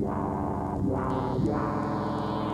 Yeah, yeah, yeah.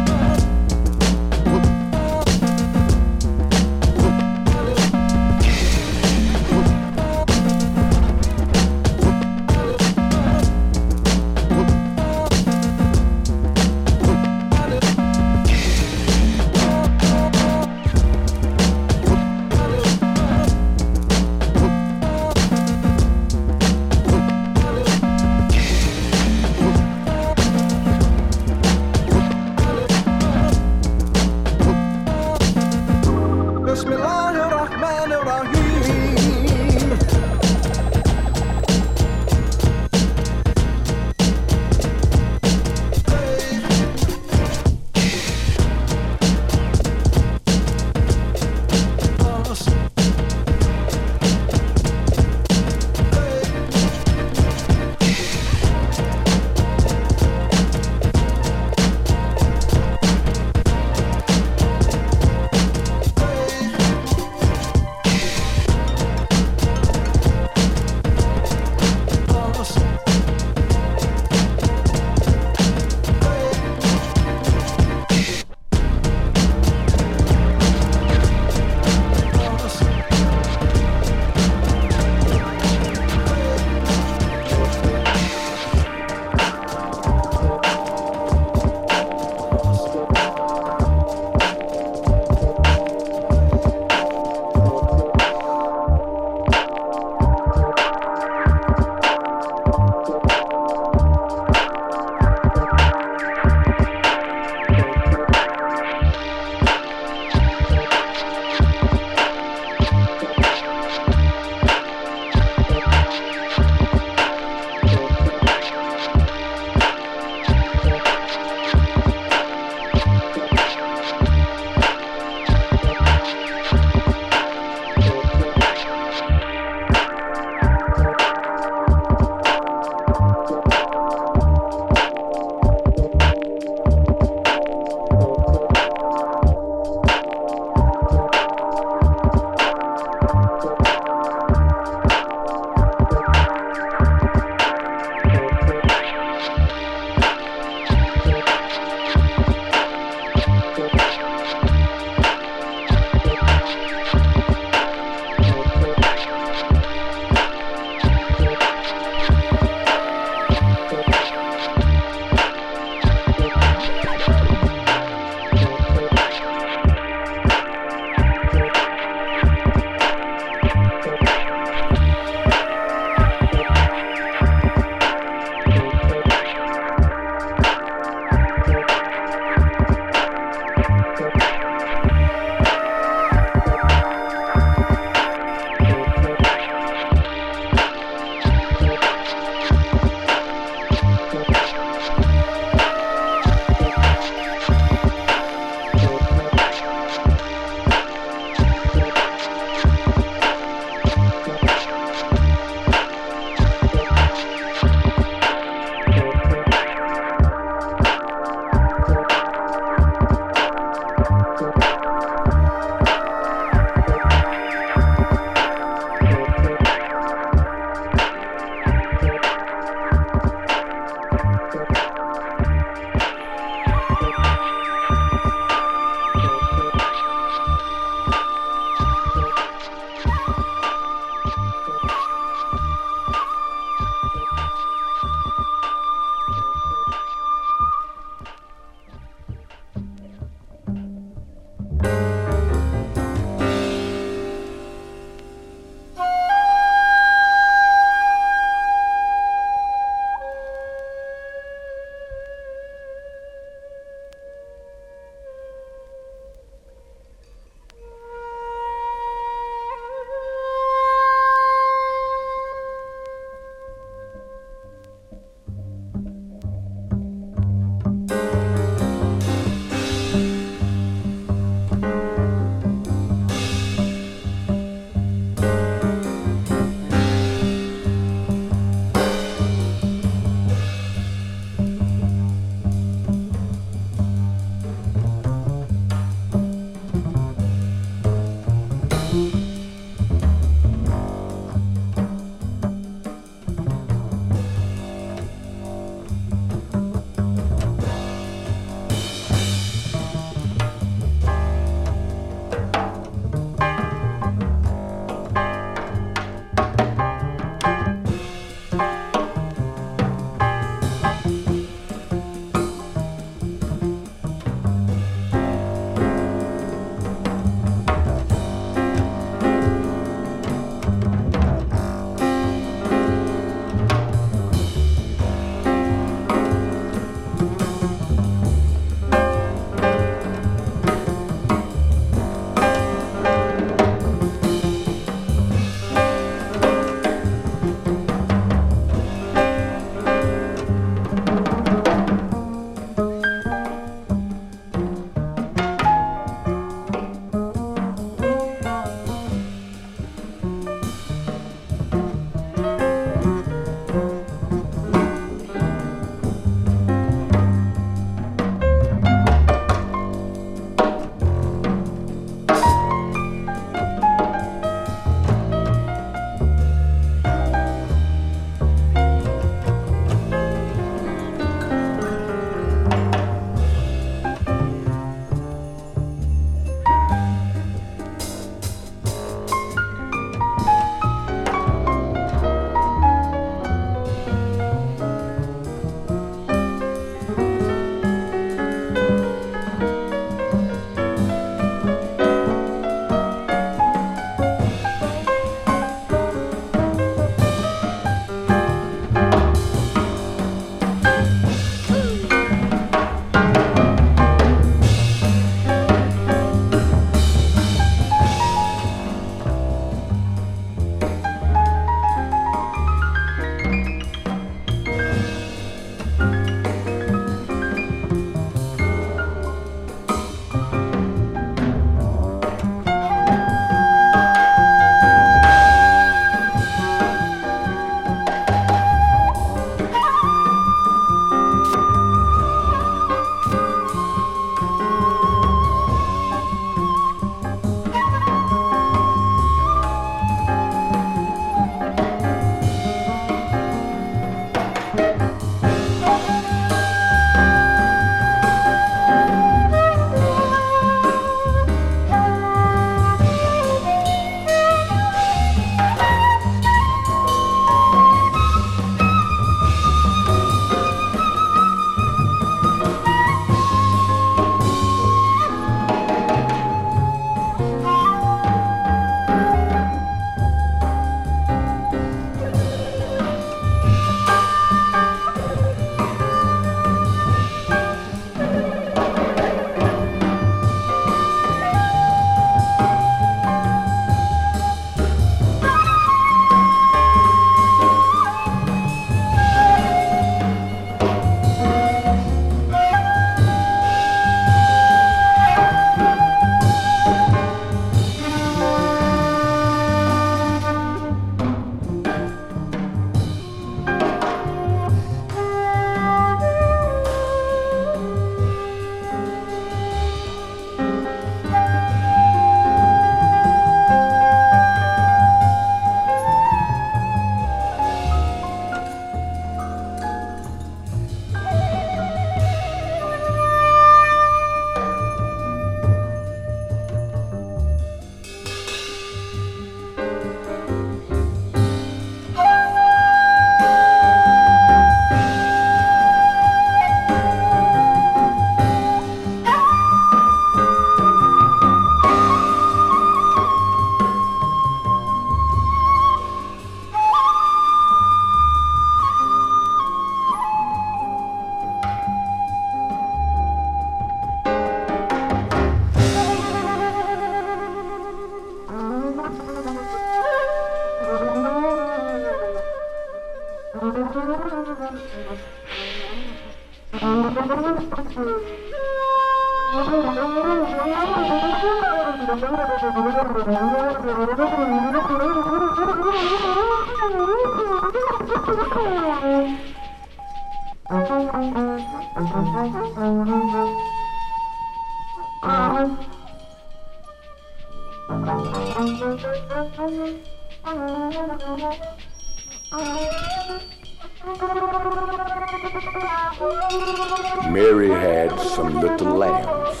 Little lambs.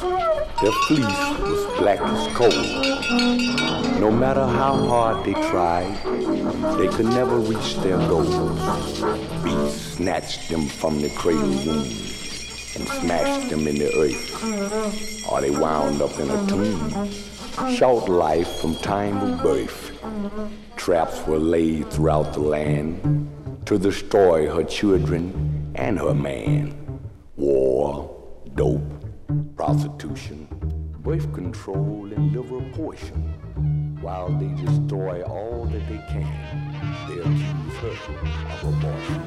Their fleece was black as coal. No matter how hard they tried, they could never reach their goals. Beasts snatched them from the cradle womb and smashed them in the earth, or they wound up in a tomb. Short life from time of birth. Traps were laid throughout the land to destroy her children and her man. Liver portion. While they destroy all that they can, they accuse her of abortion.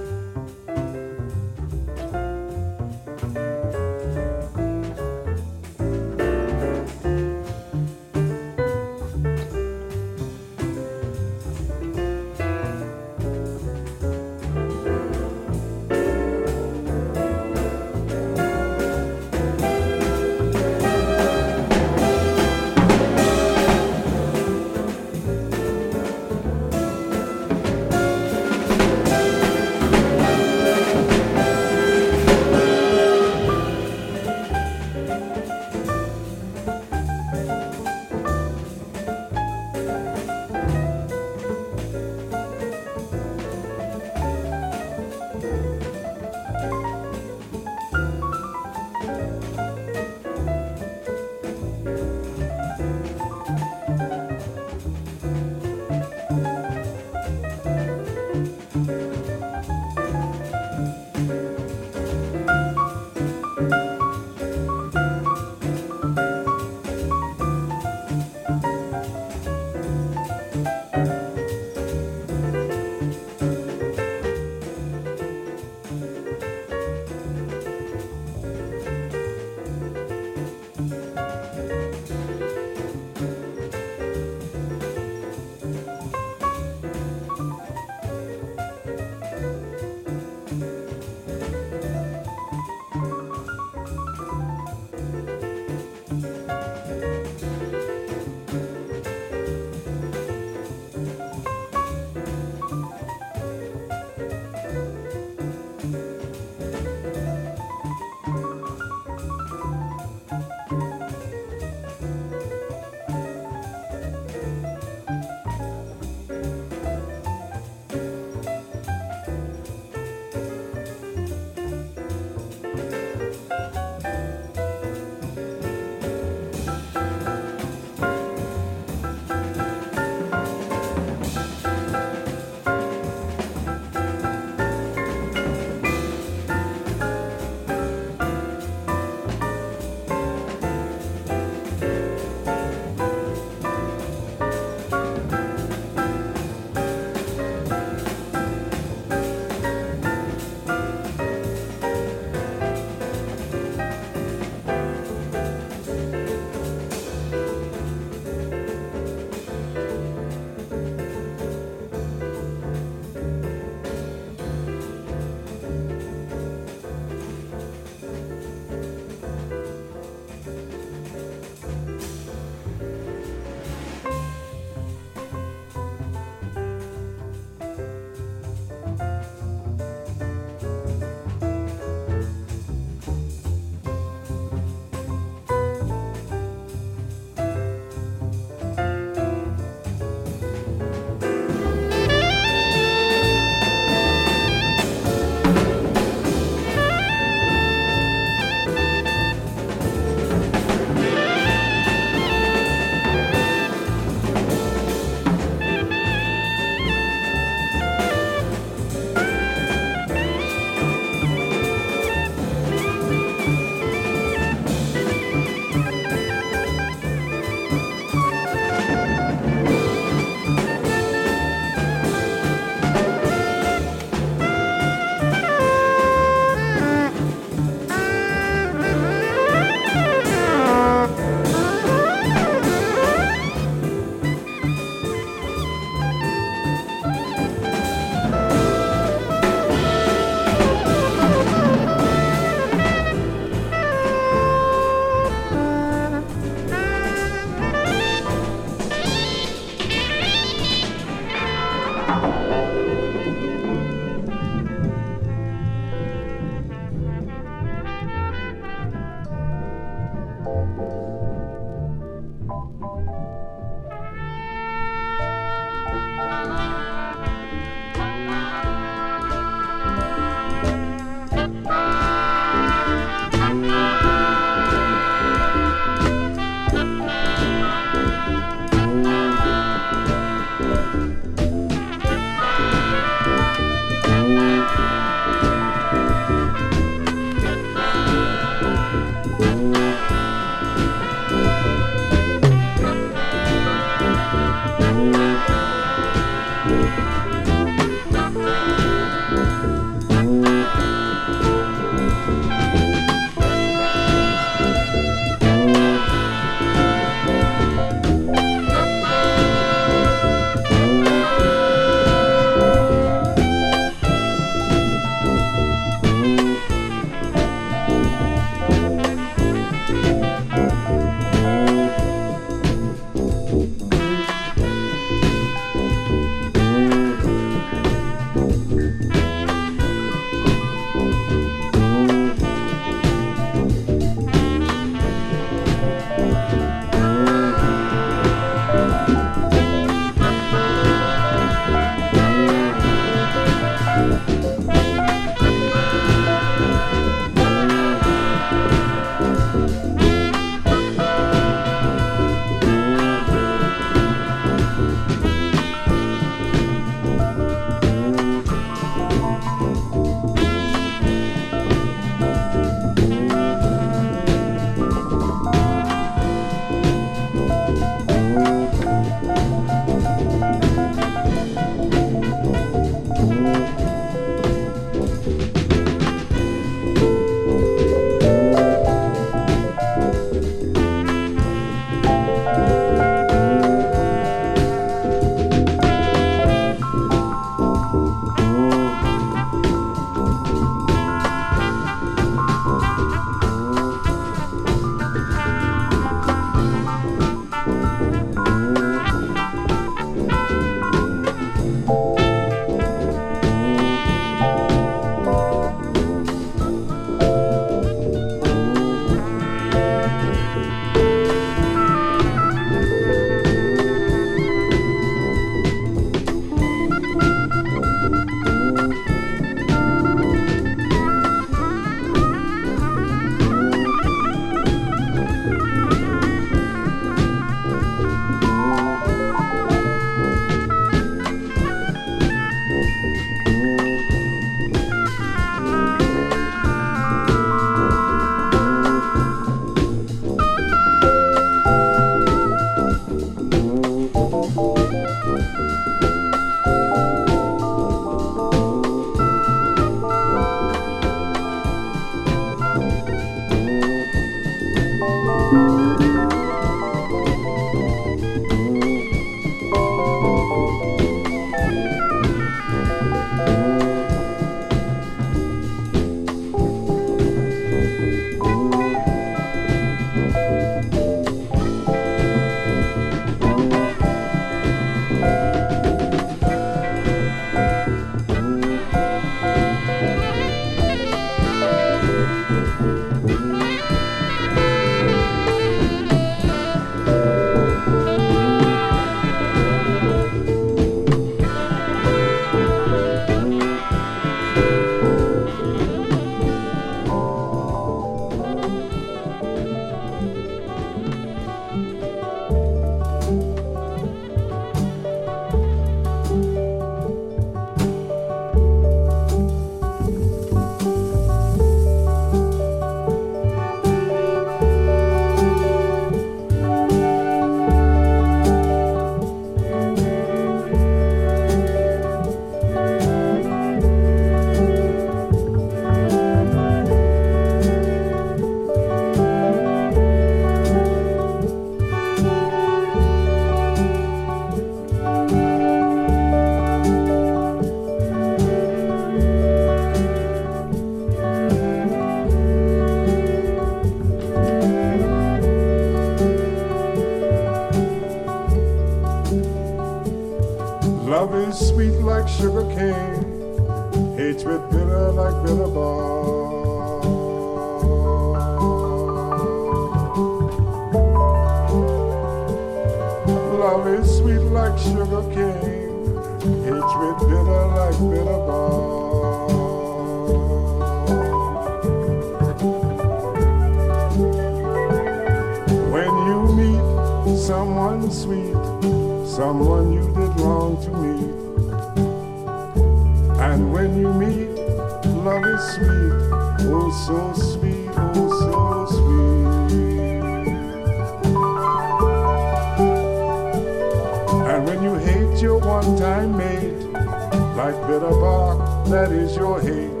like bitter bark that is your hate.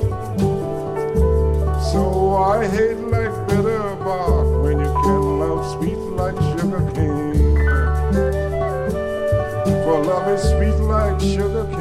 So I hate like bitter bark when you can love sweet like sugar cane. For love is sweet like sugar cane.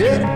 Yeah.